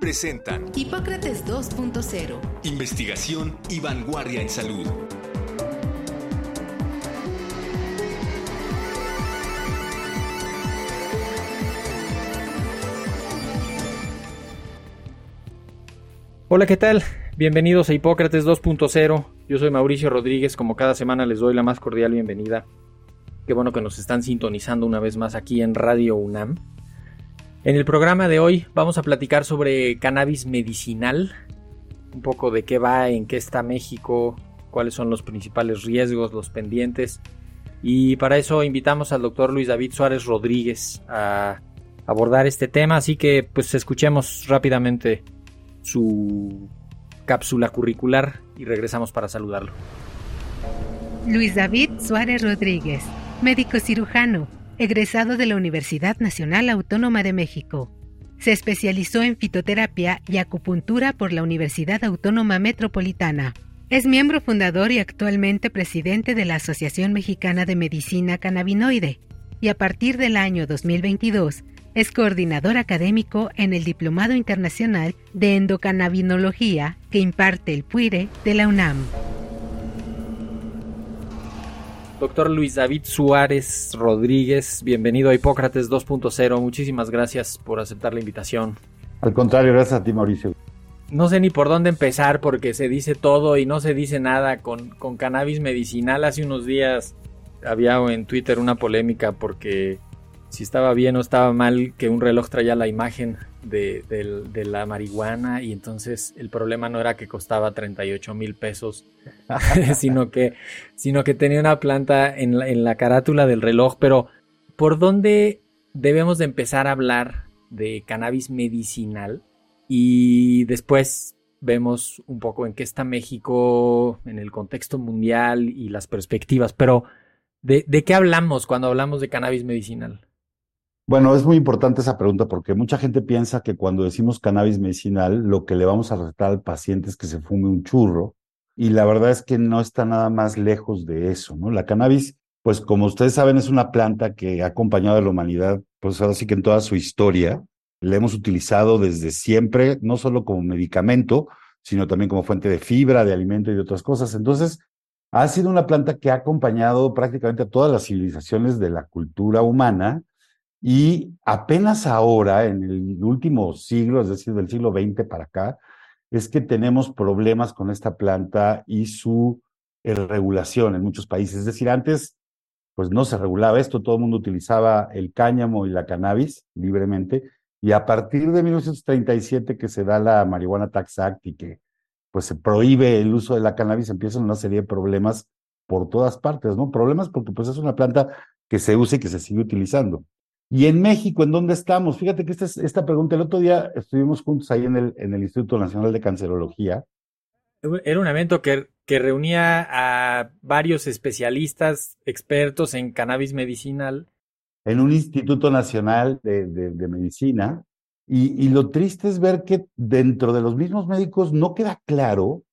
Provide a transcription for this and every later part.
presentan Hipócrates 2.0. Investigación y vanguardia en salud. Hola, ¿qué tal? Bienvenidos a Hipócrates 2.0. Yo soy Mauricio Rodríguez, como cada semana les doy la más cordial bienvenida. Qué bueno que nos están sintonizando una vez más aquí en Radio UNAM. En el programa de hoy vamos a platicar sobre cannabis medicinal, un poco de qué va, en qué está México, cuáles son los principales riesgos, los pendientes. Y para eso invitamos al doctor Luis David Suárez Rodríguez a abordar este tema, así que pues escuchemos rápidamente su cápsula curricular y regresamos para saludarlo. Luis David Suárez Rodríguez, médico cirujano, egresado de la Universidad Nacional Autónoma de México. Se especializó en fitoterapia y acupuntura por la Universidad Autónoma Metropolitana. Es miembro fundador y actualmente presidente de la Asociación Mexicana de Medicina Cannabinoide, y a partir del año 2022 es coordinador académico en el Diplomado Internacional de Endocannabinología que imparte el PUIRE de la UNAM. Doctor Luis David Suárez Rodríguez, bienvenido a Hipócrates 2.0. Muchísimas gracias por aceptar la invitación. Al contrario, gracias a ti, Mauricio. No sé ni por dónde empezar porque se dice todo y no se dice nada con, con cannabis medicinal. Hace unos días había en Twitter una polémica porque si estaba bien o estaba mal que un reloj traía la imagen de, la marihuana y entonces el problema no era que costaba 38 mil pesos, sino, que, sino que tenía una planta en la, en la carátula del reloj. Pero, ¿por dónde debemos de empezar a hablar de cannabis medicinal? Y después vemos un poco en qué está México en el contexto mundial y las perspectivas. Pero, ¿de, de qué hablamos cuando hablamos de cannabis medicinal? Bueno, es muy importante esa pregunta porque mucha gente piensa que cuando decimos cannabis medicinal, lo que le vamos a recetar al paciente es que se fume un churro y la verdad es que no está nada más lejos de eso, ¿no? La cannabis, pues como ustedes saben, es una planta que ha acompañado a la humanidad, pues ahora sí que en toda su historia, la hemos utilizado desde siempre, no solo como medicamento, sino también como fuente de fibra, de alimento y de otras cosas. Entonces, ha sido una planta que ha acompañado prácticamente a todas las civilizaciones de la cultura humana y apenas ahora, en el último siglo, es decir, del siglo XX para acá, es que tenemos problemas con esta planta y su eh, regulación en muchos países. Es decir, antes, pues no se regulaba esto, todo el mundo utilizaba el cáñamo y la cannabis libremente, y a partir de 1937 que se da la Marihuana Tax Act y que pues se prohíbe el uso de la cannabis, empiezan una serie de problemas por todas partes, ¿no? Problemas porque pues es una planta que se usa y que se sigue utilizando. Y en México, ¿en dónde estamos? Fíjate que esta, esta pregunta, el otro día estuvimos juntos ahí en el, en el Instituto Nacional de Cancerología. Era un evento que, que reunía a varios especialistas, expertos en cannabis medicinal. En un Instituto Nacional de, de, de Medicina. Y, y lo triste es ver que dentro de los mismos médicos no queda claro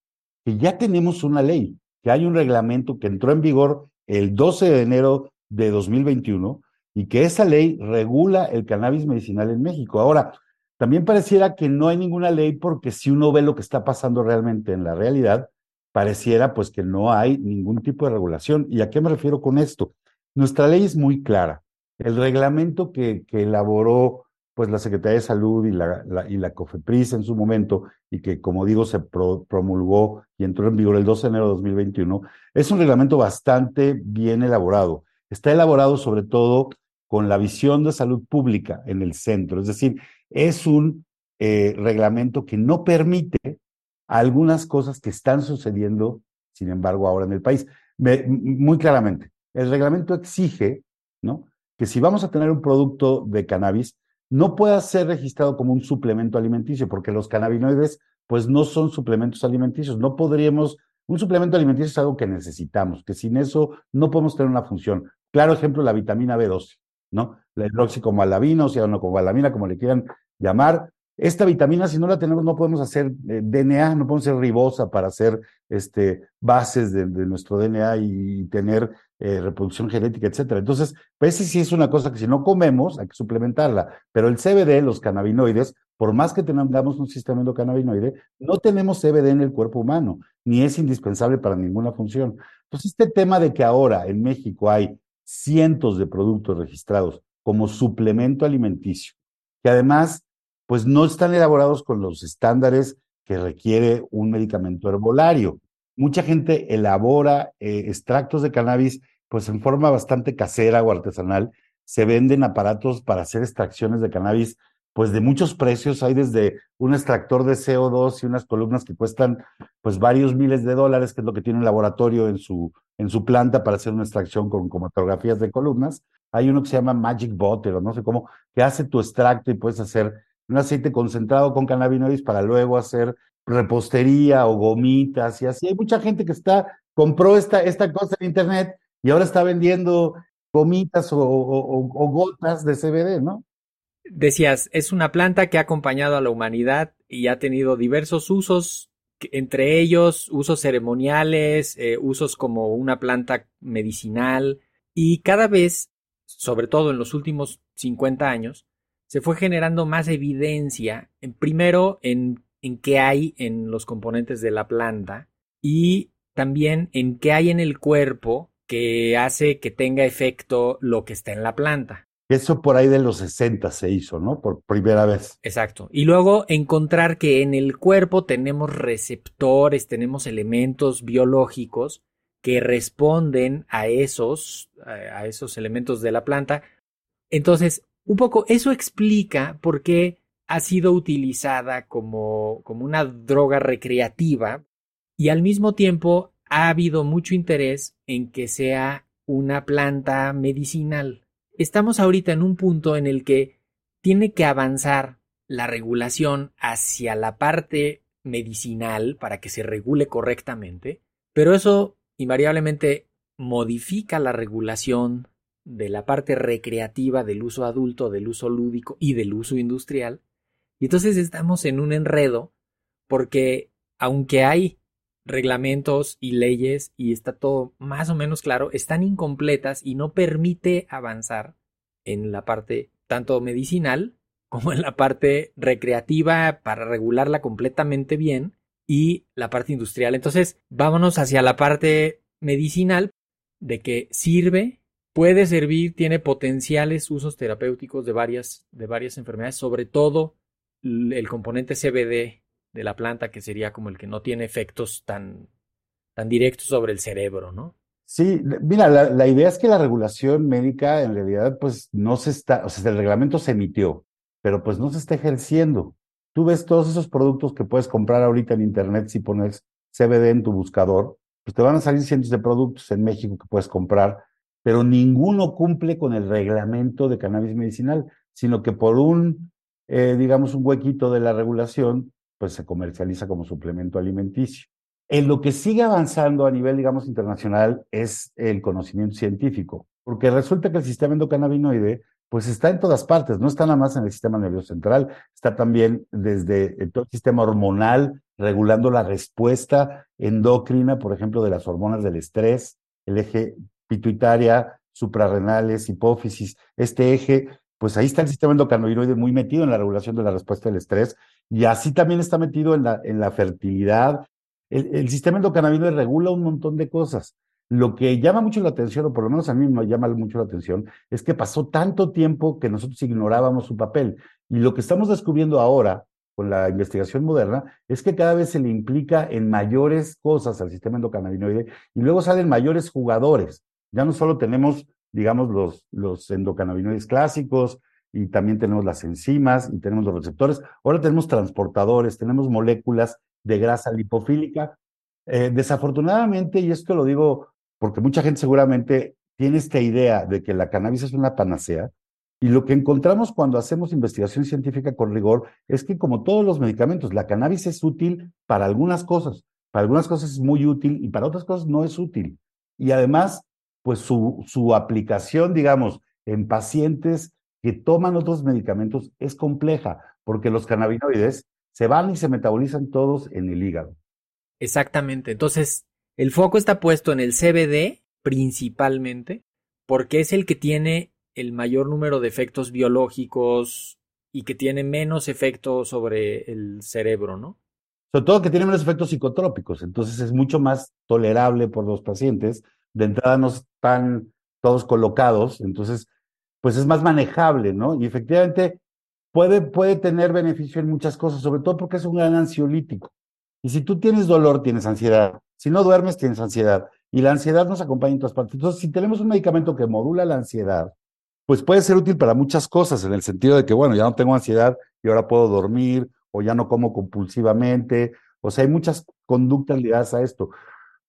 que ya tenemos una ley, que hay un reglamento que entró en vigor el 12 de enero de 2021 y que esa ley regula el cannabis medicinal en México. Ahora, también pareciera que no hay ninguna ley porque si uno ve lo que está pasando realmente en la realidad, pareciera pues que no hay ningún tipo de regulación. ¿Y a qué me refiero con esto? Nuestra ley es muy clara. El reglamento que, elaboró pues la Secretaría de Salud y la, y la COFEPRIS en su momento, y que como digo se pro, promulgó y entró en vigor el 12 de enero de 2021, es un reglamento bastante bien elaborado. Está elaborado sobre todo con la visión de salud pública en el centro. Es decir, es un eh, reglamento que no permite algunas cosas que están sucediendo, sin embargo, ahora en el país. Muy claramente, el reglamento exige, ¿no? Que si vamos a tener un producto de cannabis, no pueda ser registrado como un suplemento alimenticio, porque los cannabinoides pues no son suplementos alimenticios. No podríamos, un suplemento alimenticio es algo que necesitamos, que sin eso no podemos tener una función. Claro ejemplo, la vitamina B12, ¿no? La hidroxicomalabina, o sea, no cobalamina, como le quieran llamar, esta vitamina, si no la tenemos, no podemos hacer eh, DNA, no podemos hacer ribosa para hacer este, bases de, nuestro DNA y, tener eh, reproducción genética, etcétera. Entonces, pues sí es una cosa que si no comemos, hay que suplementarla. Pero el CBD, los cannabinoides, por más que tengamos un sistema endocannabinoide, no tenemos CBD en el cuerpo humano, ni es indispensable para ninguna función. Entonces, este tema de que ahora en México hay cientos de productos registrados como suplemento alimenticio, que además pues no están elaborados con los estándares que requiere un medicamento herbolario. Mucha gente elabora eh, extractos de cannabis pues en forma bastante casera o artesanal. Se venden aparatos para hacer extracciones de cannabis pues de muchos precios. Hay desde un extractor de CO2 y unas columnas que cuestan pues varios miles de dólares, que es lo que tiene un laboratorio en su, en su planta para hacer una extracción con cromatografías de columnas. Hay uno que se llama Magic Butter o no sé cómo, que hace tu extracto y puedes hacer un aceite concentrado con cannabinoides para luego hacer repostería o gomitas y así. Hay mucha gente que está, compró esta, esta cosa en internet y ahora está vendiendo gomitas o, o, gotas de CBD, ¿no? Decías, es una planta que ha acompañado a la humanidad y ha tenido diversos usos, entre ellos usos ceremoniales, eh, usos como una planta medicinal y cada vez, sobre todo en los últimos 50 años, se fue generando más evidencia, en, primero en, en qué hay en los componentes de la planta y también en qué hay en el cuerpo que hace que tenga efecto lo que está en la planta. Eso por ahí de los 60 se hizo, ¿no? Por primera vez. Exacto. Y luego encontrar que en el cuerpo tenemos receptores, tenemos elementos biológicos que responden a esos, a esos elementos de la planta. Entonces, un poco eso explica por qué ha sido utilizada como, como una droga recreativa y al mismo tiempo ha habido mucho interés en que sea una planta medicinal. Estamos ahorita en un punto en el que tiene que avanzar la regulación hacia la parte medicinal para que se regule correctamente, pero eso invariablemente modifica la regulación de la parte recreativa del uso adulto, del uso lúdico y del uso industrial. Y entonces estamos en un enredo porque aunque hay reglamentos y leyes y está todo más o menos claro, están incompletas y no permite avanzar en la parte tanto medicinal como en la parte recreativa para regularla completamente bien y la parte industrial. Entonces, vámonos hacia la parte medicinal de que sirve puede servir, tiene potenciales usos terapéuticos de varias, de varias enfermedades, sobre todo el componente CBD de la planta, que sería como el que no tiene efectos tan, tan directos sobre el cerebro, ¿no? Sí, mira, la, la, idea es que la regulación médica en realidad pues no se está, o sea, el reglamento se emitió, pero pues no se está ejerciendo. Tú ves todos esos productos que puedes comprar ahorita en internet si pones CBD en tu buscador, pues te van a salir cientos de productos en México que puedes comprar pero ninguno cumple con el reglamento de cannabis medicinal, sino que por un, eh, digamos, un huequito de la regulación, pues se comercializa como suplemento alimenticio. En lo que sigue avanzando a nivel, digamos, internacional es el conocimiento científico, porque resulta que el sistema endocannabinoide, pues está en todas partes, no está nada más en el sistema nervioso central, está también desde todo el sistema hormonal, regulando la respuesta endocrina, por ejemplo, de las hormonas del estrés, el eje pituitaria, suprarrenales, hipófisis, este eje, pues ahí está el sistema endocannabinoide muy metido en la regulación de la respuesta del estrés y así también está metido en la, en la fertilidad. El, el sistema endocannabinoide regula un montón de cosas. Lo que llama mucho la atención, o por lo menos a mí me llama mucho la atención, es que pasó tanto tiempo que nosotros ignorábamos su papel. Y lo que estamos descubriendo ahora con la investigación moderna es que cada vez se le implica en mayores cosas al sistema endocannabinoide y luego salen mayores jugadores. Ya no solo tenemos, digamos, los, los endocannabinoides clásicos, y también tenemos las enzimas y tenemos los receptores. Ahora tenemos transportadores, tenemos moléculas de grasa lipofílica. Eh, desafortunadamente, y esto lo digo porque mucha gente seguramente tiene esta idea de que la cannabis es una panacea, Y lo que encontramos cuando hacemos investigación científica con rigor es que como todos los medicamentos, la cannabis es útil para algunas cosas, para algunas cosas es muy útil y para otras cosas no es útil. Y además, pues su, su aplicación, digamos, en pacientes que toman otros medicamentos es compleja, porque los cannabinoides se van y se metabolizan todos en el hígado. Exactamente. Entonces, el foco está puesto en el CBD principalmente, porque es el que tiene el mayor número de efectos biológicos y que tiene menos efectos sobre el cerebro, ¿no? Sobre todo que tiene menos efectos psicotrópicos, entonces es mucho más tolerable por los pacientes. De entrada no están todos colocados, entonces pues es más manejable, ¿no? Y efectivamente puede, puede tener beneficio en muchas cosas, sobre todo porque es un gran ansiolítico. Y si tú tienes dolor, tienes ansiedad. Si no duermes, tienes ansiedad. Y la ansiedad nos acompaña en todas partes. Entonces, si tenemos un medicamento que modula la ansiedad, pues puede ser útil para muchas cosas, en el sentido de que, bueno, ya no tengo ansiedad y ahora puedo dormir, o ya no como compulsivamente. O sea, hay muchas conductas ligadas a esto.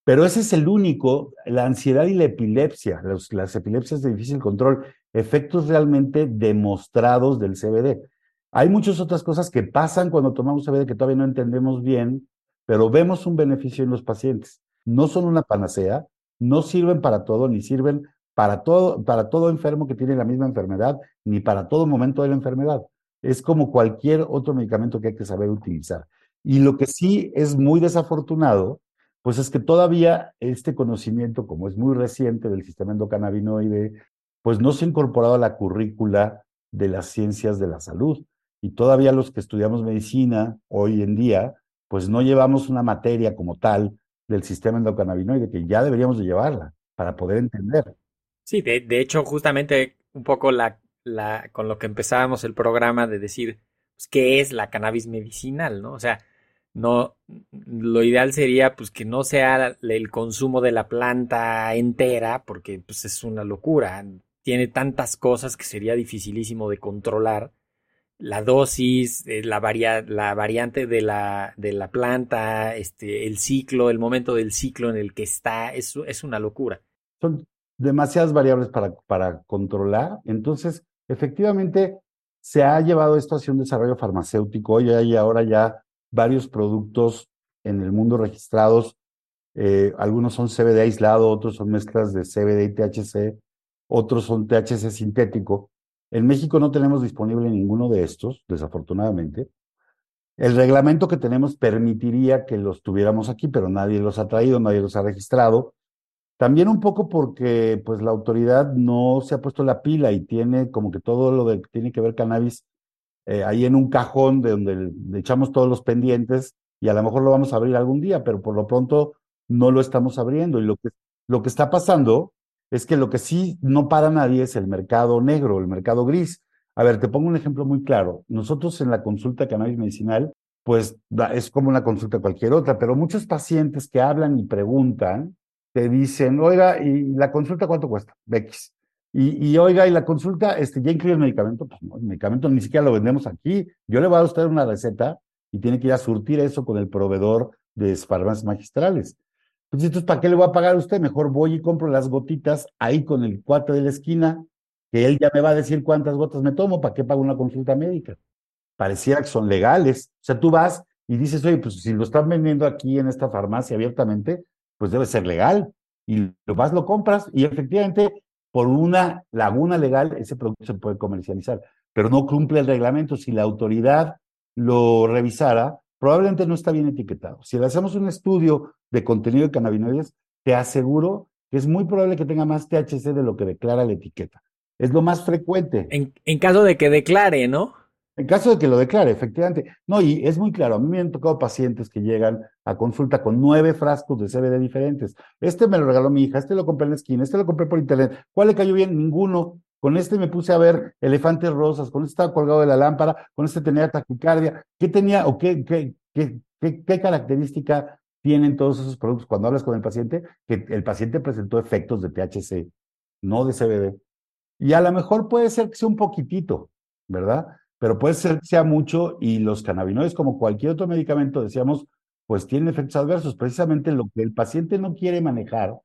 Pero ese es el único, la ansiedad y la epilepsia, las epilepsias de difícil control, efectos realmente demostrados del CBD. Hay muchas otras cosas que pasan cuando tomamos CBD que todavía no entendemos bien, pero vemos un beneficio en los pacientes. No son una panacea, no sirven para todo, ni sirven para todo, para todo enfermo que tiene la misma enfermedad, ni para todo momento de la enfermedad. Es como cualquier otro medicamento que hay que saber utilizar. Y lo que sí es muy desafortunado, pues es que todavía este conocimiento, como es muy reciente del sistema endocannabinoide, pues no se ha incorporado a la currícula de las ciencias de la salud. Y todavía los que estudiamos medicina hoy en día, pues no llevamos una materia como tal del sistema endocannabinoide, que ya deberíamos de llevarla para poder entender. Sí, de, hecho, justamente un poco la, la, con lo que empezábamos el programa de decir pues, qué es la cannabis medicinal, ¿no? O sea, no, lo ideal sería pues que no sea el consumo de la planta entera, porque pues es una locura. Tiene tantas cosas que sería dificilísimo de controlar. La dosis, eh, la, la variante de la, de la planta, este, el ciclo, el momento del ciclo en el que está, es, es una locura. Son demasiadas variables para, para controlar. Entonces, efectivamente, se ha llevado esto hacia un desarrollo farmacéutico y hay ahora ya varios productos en el mundo registrados. Eh, algunos son CBD aislado, otros son mezclas de CBD y THC, otros son THC sintético. En México no tenemos disponible ninguno de estos, desafortunadamente. El reglamento que tenemos permitiría que los tuviéramos aquí, pero nadie los ha traído, nadie los ha registrado. También un poco porque pues la autoridad no se ha puesto la pila y tiene como que todo lo que tiene que ver cannabis eh, ahí en un cajón de donde le echamos todos los pendientes y a lo mejor lo vamos a abrir algún día, pero por lo pronto no lo estamos abriendo. Y lo que, lo que está pasando es que lo que sí no para nadie es el mercado negro, el mercado gris. A ver, te pongo un ejemplo muy claro. Nosotros en la consulta de cannabis medicinal, pues es como una consulta cualquier otra, pero muchos pacientes que hablan y preguntan, te dicen, oiga, ¿y la consulta cuánto cuesta? X. Y, oiga, y la consulta, este, ¿ya incluye el medicamento? Pues no, el medicamento ni siquiera lo vendemos aquí. Yo le voy a dar usted una receta y tiene que ir a surtir eso con el proveedor de farmacias magistrales. Pues entonces, ¿para qué le voy a pagar a usted? Mejor voy y compro las gotitas ahí con el cuate de la esquina, que él ya me va a decir cuántas gotas me tomo, ¿para qué pago una consulta médica? Pareciera que son legales. O sea, tú vas y dices, oye, pues si lo están vendiendo aquí en esta farmacia abiertamente, pues debe ser legal. Y lo vas, lo compras y efectivamente por una laguna legal ese producto se puede comercializar, pero no cumple el reglamento. Si la autoridad lo revisara, probablemente no está bien etiquetado. Si le hacemos un estudio de contenido de cannabinoides, te aseguro que es muy probable que tenga más THC de lo que declara la etiqueta. Es lo más frecuente. En, en caso de que declare, ¿no? En caso de que lo declare, efectivamente. No, y es muy claro, a mí me han tocado pacientes que llegan a consulta con nueve frascos de CBD diferentes. Este me lo regaló mi hija, este lo compré en la esquina, este lo compré por internet. ¿Cuál le cayó bien? Ninguno. Con este me puse a ver elefantes rosas, con este estaba colgado de la lámpara, con este tenía taquicardia. ¿Qué tenía o qué, qué, qué, qué, característica tienen todos esos productos? Cuando hablas con el paciente, que el paciente presentó efectos de THC, no de CBD. Y a lo mejor puede ser que sea un poquitito, ¿verdad? pero puede ser que sea mucho y los cannabinoides, como cualquier otro medicamento, decíamos, pues tienen efectos adversos. Precisamente lo que el paciente no quiere manejar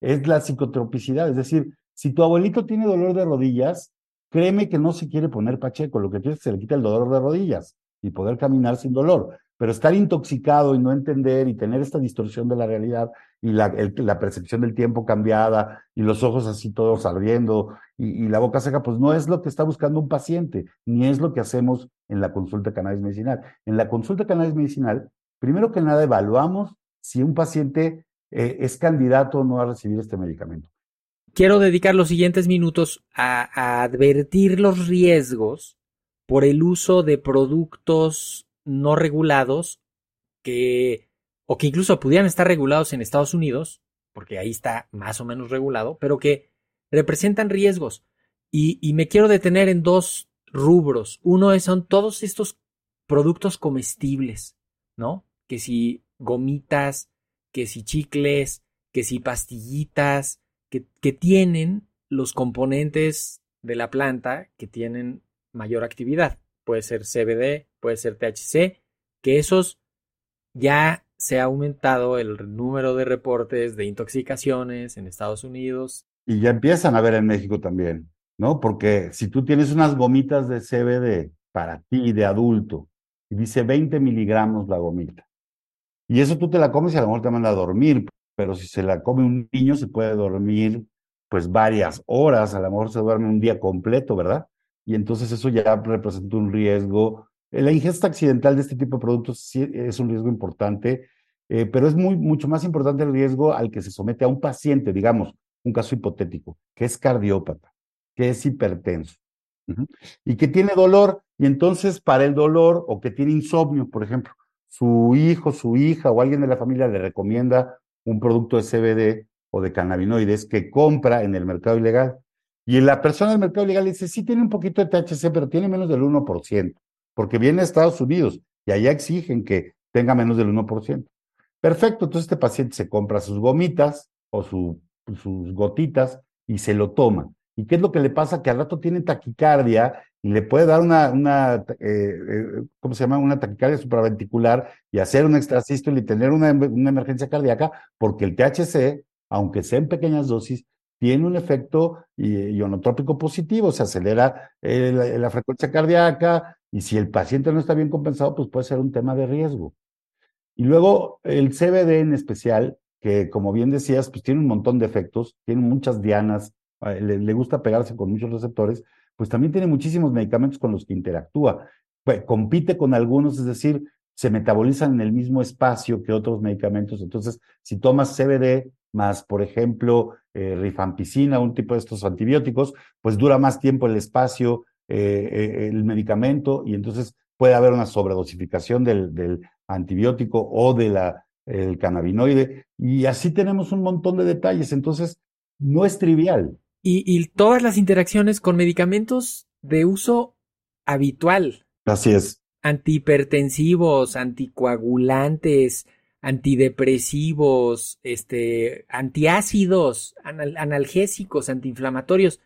es la psicotropicidad. Es decir, si tu abuelito tiene dolor de rodillas, créeme que no se quiere poner pacheco, lo que quiere es que se le quite el dolor de rodillas y poder caminar sin dolor. Pero estar intoxicado y no entender y tener esta distorsión de la realidad y la, la percepción del tiempo cambiada y los ojos así todos ardiendo y, y, la boca seca, pues no es lo que está buscando un paciente, ni es lo que hacemos en la consulta de cannabis medicinal. En la consulta de cannabis medicinal, primero que nada evaluamos si un paciente eh, es candidato o no a recibir este medicamento. Quiero dedicar los siguientes minutos a, advertir los riesgos por el uso de productos no regulados que o que incluso pudieran estar regulados en Estados Unidos, porque ahí está más o menos regulado, pero que representan riesgos. Y, y me quiero detener en dos rubros. Uno es, son todos estos productos comestibles, ¿no? Que si gomitas, que si chicles, que si pastillitas, que, tienen los componentes de la planta que tienen mayor actividad. Puede ser CBD, puede ser THC, que esos ya se ha aumentado el número de reportes de intoxicaciones en Estados Unidos. Y ya empiezan a ver en México también, ¿no? Porque si tú tienes unas gomitas de CBD para ti de adulto y dice 20 miligramos la gomita, y eso tú te la comes y a lo mejor te manda a dormir, pero si se la come un niño se puede dormir pues varias horas, a lo mejor se duerme un día completo, ¿verdad? Y entonces eso ya representa un riesgo. La ingesta accidental de este tipo de productos sí es un riesgo importante, eh, pero es muy, mucho más importante el riesgo al que se somete a un paciente, digamos, un caso hipotético, que es cardiópata, que es hipertenso y que tiene dolor, y entonces para el dolor o que tiene insomnio, por ejemplo, su hijo, su hija o alguien de la familia le recomienda un producto de CBD o de cannabinoides que compra en el mercado ilegal. Y la persona del mercado ilegal dice, sí tiene un poquito de THC, pero tiene menos del 1%, porque viene a Estados Unidos y allá exigen que tenga menos del 1%. Perfecto, entonces este paciente se compra sus gomitas o su, sus gotitas y se lo toma. ¿Y qué es lo que le pasa? Que al rato tiene taquicardia y le puede dar una, una eh, eh, ¿cómo se llama? Una taquicardia supraventricular y hacer un extrasístole y tener una, una emergencia cardíaca, porque el THC, aunque sea en pequeñas dosis, tiene un efecto ionotrópico positivo, se acelera eh, la, frecuencia cardíaca y si el paciente no está bien compensado, pues puede ser un tema de riesgo. Y luego el CBD en especial, que como bien decías, pues tiene un montón de efectos, tiene muchas dianas, le gusta pegarse con muchos receptores, pues también tiene muchísimos medicamentos con los que interactúa. Pues, compite con algunos, es decir, se metabolizan en el mismo espacio que otros medicamentos. Entonces, si tomas CBD más, por ejemplo, eh, rifampicina, un tipo de estos antibióticos, pues dura más tiempo el espacio, eh, eh, el medicamento, y entonces puede haber una sobredosificación del, antibiótico o del de cannabinoide, y así tenemos un montón de detalles. Entonces, no es trivial. Y, y todas las interacciones con medicamentos de uso habitual. Así es. Antihipertensivos, anticoagulantes, antidepresivos, este, antiácidos, anal analgésicos, antiinflamatorios.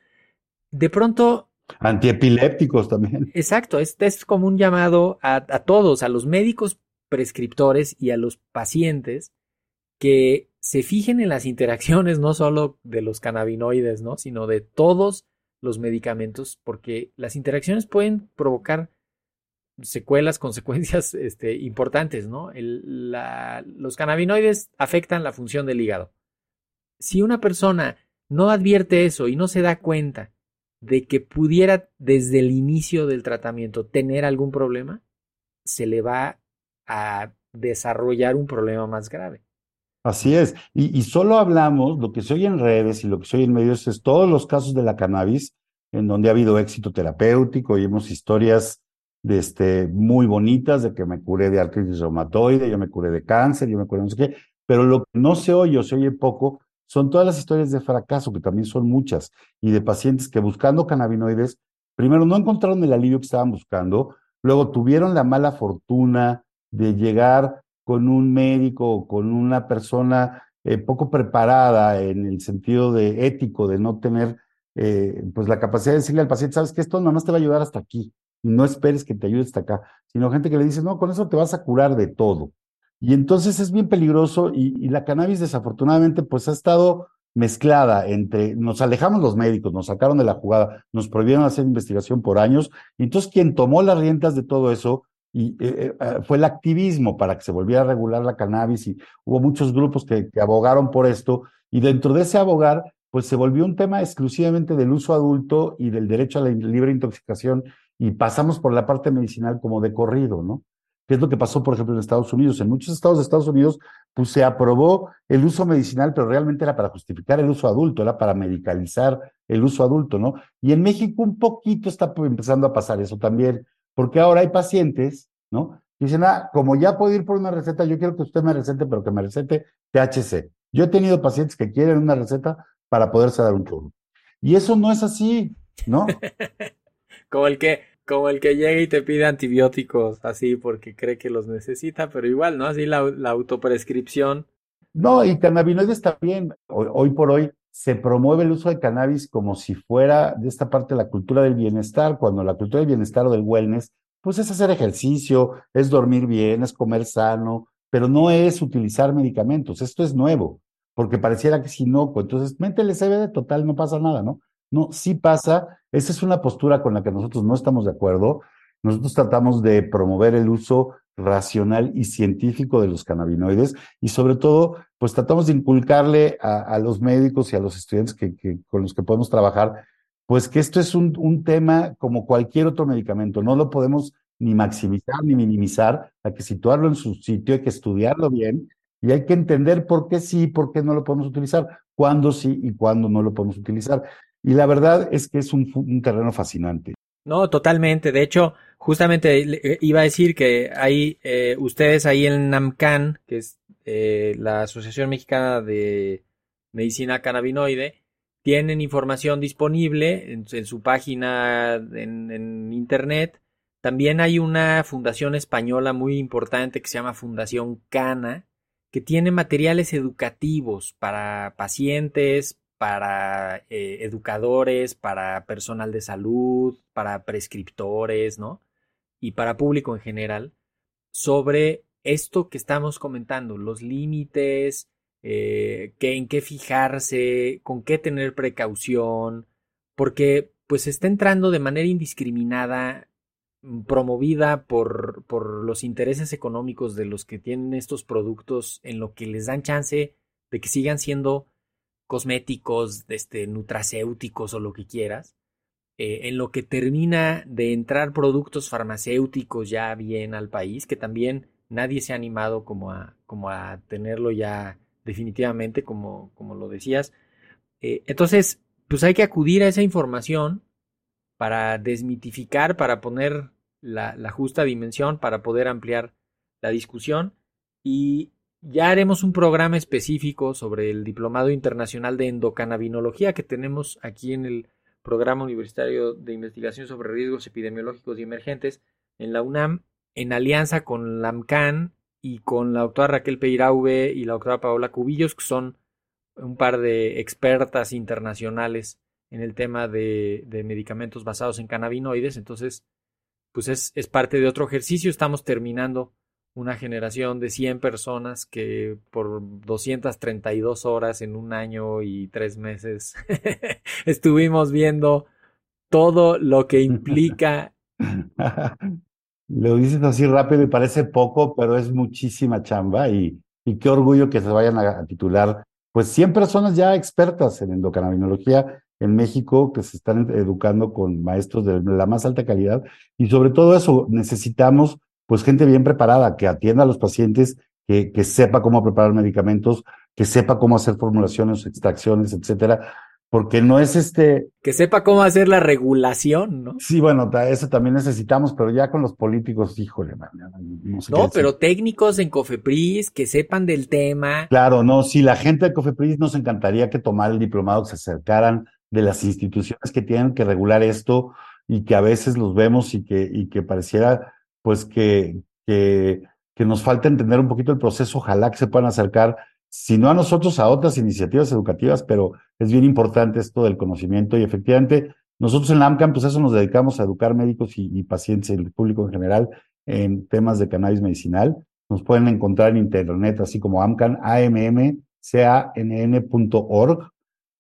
De pronto. Antiepilépticos también. Exacto, este es como un llamado a, a todos, a los médicos prescriptores y a los pacientes que se fijen en las interacciones no solo de los cannabinoides, ¿no? sino de todos los medicamentos, porque las interacciones pueden provocar secuelas, consecuencias este, importantes, ¿no? Los cannabinoides afectan la función del hígado. Si una persona no advierte eso y no se da cuenta de que pudiera desde el inicio del tratamiento tener algún problema, se le va a desarrollar un problema más grave. Así es, y, solo hablamos, lo que se oye en redes y lo que se oye en medios es todos los casos de la cannabis en donde ha habido éxito terapéutico y hemos historias de este, muy bonitas de que me curé de artritis reumatoide, yo me curé de cáncer, yo me curé de no sé qué, pero lo que no se oye o se oye poco son todas las historias de fracaso, que también son muchas, y de pacientes que buscando cannabinoides, primero no encontraron el alivio que estaban buscando, luego tuvieron la mala fortuna de llegar con un médico o con una persona eh, poco preparada en el sentido de ético, de no tener eh, pues la capacidad de decirle al paciente, sabes que esto nada más te va a ayudar hasta aquí, y no esperes que te ayude hasta acá, sino gente que le dice, no, con eso te vas a curar de todo. Y entonces es bien peligroso y, la cannabis desafortunadamente pues ha estado mezclada entre, nos alejamos los médicos, nos sacaron de la jugada, nos prohibieron hacer investigación por años, y entonces quien tomó las riendas de todo eso y, eh, eh, fue el activismo para que se volviera a regular la cannabis y hubo muchos grupos que, que abogaron por esto, y dentro de ese abogar, pues se volvió un tema exclusivamente del uso adulto y del derecho a la libre intoxicación, y pasamos por la parte medicinal como de corrido, ¿no? ¿Qué es lo que pasó, por ejemplo, en Estados Unidos? En muchos estados de Estados Unidos, pues se aprobó el uso medicinal, pero realmente era para justificar el uso adulto, era para medicalizar el uso adulto, ¿no? Y en México un poquito está empezando a pasar eso también, porque ahora hay pacientes, ¿no? dicen, ah, como ya puedo ir por una receta, yo quiero que usted me recete, pero que me recete THC. Yo he tenido pacientes que quieren una receta para poderse dar un churro. Y eso no es así, ¿no? como el que como el que llega y te pide antibióticos así porque cree que los necesita, pero igual, ¿no? Así la, autoprescripción. No, y cannabinoides también. Hoy, hoy, por hoy se promueve el uso de cannabis como si fuera de esta parte la cultura del bienestar, cuando la cultura del bienestar o del wellness, pues es hacer ejercicio, es dormir bien, es comer sano, pero no es utilizar medicamentos. Esto es nuevo, porque pareciera que si no, pues entonces métele CBD, total, no pasa nada, ¿no? No, sí pasa. Esa es una postura con la que nosotros no estamos de acuerdo. Nosotros tratamos de promover el uso racional y científico de los cannabinoides y sobre todo, pues tratamos de inculcarle a, los médicos y a los estudiantes que, con los que podemos trabajar, pues que esto es un, un, tema como cualquier otro medicamento. No lo podemos ni maximizar ni minimizar, hay que situarlo en su sitio, hay que estudiarlo bien y hay que entender por qué sí, por qué no lo podemos utilizar, cuándo sí y cuándo no lo podemos utilizar. Y la verdad es que es un, terreno fascinante. No, totalmente. De hecho, justamente eh, iba a decir que hay eh, ustedes ahí en NAMCAN, que es eh, la Asociación Mexicana de Medicina Cannabinoide, tienen información disponible en, su página en, en, internet. También hay una fundación española muy importante que se llama Fundación Cana, que tiene materiales educativos para pacientes, para eh, educadores, para personal de salud, para prescriptores, ¿no? Y para público en general, sobre esto que estamos comentando, los límites, eh, en qué fijarse, con qué tener precaución, porque pues está entrando de manera indiscriminada, mm, promovida por, por los intereses económicos de los que tienen estos productos, en lo que les dan chance de que sigan siendo cosméticos, este, nutracéuticos o lo que quieras, eh, en lo que termina de entrar productos farmacéuticos ya bien al país, que también nadie se ha animado como a, como a tenerlo ya definitivamente, como, como lo decías. Eh, entonces, pues hay que acudir a esa información para desmitificar, para poner la, la justa dimensión, para poder ampliar la discusión y ya haremos un programa específico sobre el Diplomado Internacional de Endocannabinología que tenemos aquí en el Programa Universitario de Investigación sobre Riesgos Epidemiológicos y Emergentes en la UNAM, en alianza con la AMCAN y con la doctora Raquel Peirauve y la doctora Paola Cubillos, que son un par de expertas internacionales en el tema de, medicamentos basados en cannabinoides. Entonces, pues es, es parte de otro ejercicio. Estamos terminando una generación de 100 personas que por 232 horas en un año y tres meses estuvimos viendo todo lo que implica. Lo dices así rápido y parece poco, pero es muchísima chamba y, y qué orgullo que se vayan a, titular. Pues 100 personas ya expertas en endocannabinología en México que se están educando con maestros de la más alta calidad y sobre todo eso necesitamos pues gente bien preparada, que atienda a los pacientes, que, que sepa cómo preparar medicamentos, que sepa cómo hacer formulaciones, extracciones, etcétera, porque no es este... Que sepa cómo hacer la regulación, ¿no? Sí, bueno, eso también necesitamos, pero ya con los políticos, híjole, man, no, sé no pero técnicos en Cofepris que sepan del tema. Claro, no, si la gente de Cofepris nos encantaría que tomara el diplomado, que se acercaran de las instituciones que tienen que regular esto y que a veces los vemos y que, y que pareciera pues que, que, nos falta entender un poquito el proceso, ojalá que se puedan acercar, si no a nosotros, a otras iniciativas educativas, pero es bien importante esto del conocimiento y efectivamente nosotros en la AMCAM, pues eso nos dedicamos a educar médicos y, pacientes y el público en general en temas de cannabis medicinal. Nos pueden encontrar en internet, así como AMCAN, AMM, CANN.org.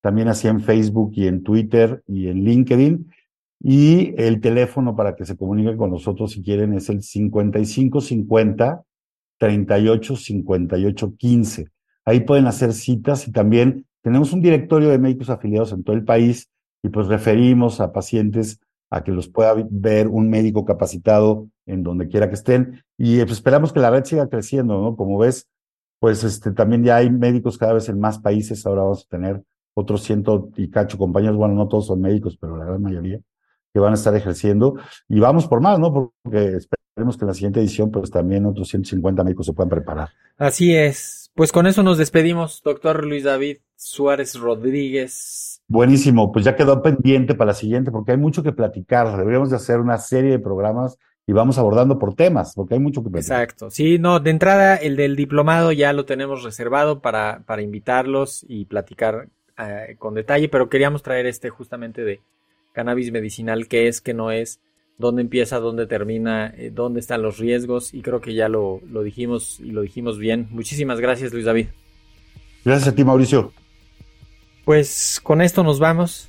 también así en Facebook y en Twitter y en LinkedIn. Y el teléfono para que se comuniquen con nosotros si quieren es el 5550 38 58 15. Ahí pueden hacer citas y también tenemos un directorio de médicos afiliados en todo el país y pues referimos a pacientes a que los pueda ver un médico capacitado en donde quiera que estén. Y pues, esperamos que la red siga creciendo, ¿no? Como ves, pues este, también ya hay médicos cada vez en más países. Ahora vamos a tener otros ciento y cacho compañeros. Bueno, no todos son médicos, pero la gran mayoría que van a estar ejerciendo. Y vamos por más, ¿no? Porque esperemos que en la siguiente edición, pues también otros 150 médicos se puedan preparar. Así es. Pues con eso nos despedimos, doctor Luis David Suárez Rodríguez. Buenísimo, pues ya quedó pendiente para la siguiente porque hay mucho que platicar. Deberíamos de hacer una serie de programas y vamos abordando por temas, porque hay mucho que platicar. Exacto. Sí, no, de entrada el del diplomado ya lo tenemos reservado para, para invitarlos y platicar eh, con detalle, pero queríamos traer este justamente de cannabis medicinal, qué es, qué no es, dónde empieza, dónde termina, eh, dónde están los riesgos y creo que ya lo, lo dijimos y lo dijimos bien. Muchísimas gracias Luis David. Gracias a ti Mauricio. Pues con esto nos vamos.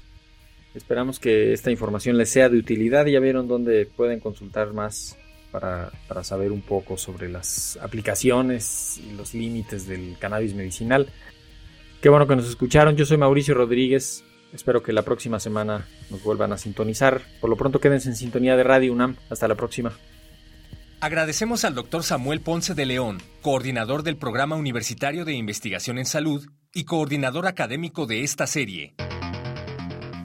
Esperamos que esta información les sea de utilidad. Ya vieron dónde pueden consultar más para, para, saber un poco sobre las aplicaciones y los límites del cannabis medicinal. Qué bueno que nos escucharon. Yo soy Mauricio Rodríguez. Espero que la próxima semana nos vuelvan a sintonizar. Por lo pronto quédense en sintonía de Radio UNAM. Hasta la próxima. Agradecemos al doctor Samuel Ponce de León, coordinador del Programa Universitario de Investigación en Salud y coordinador académico de esta serie.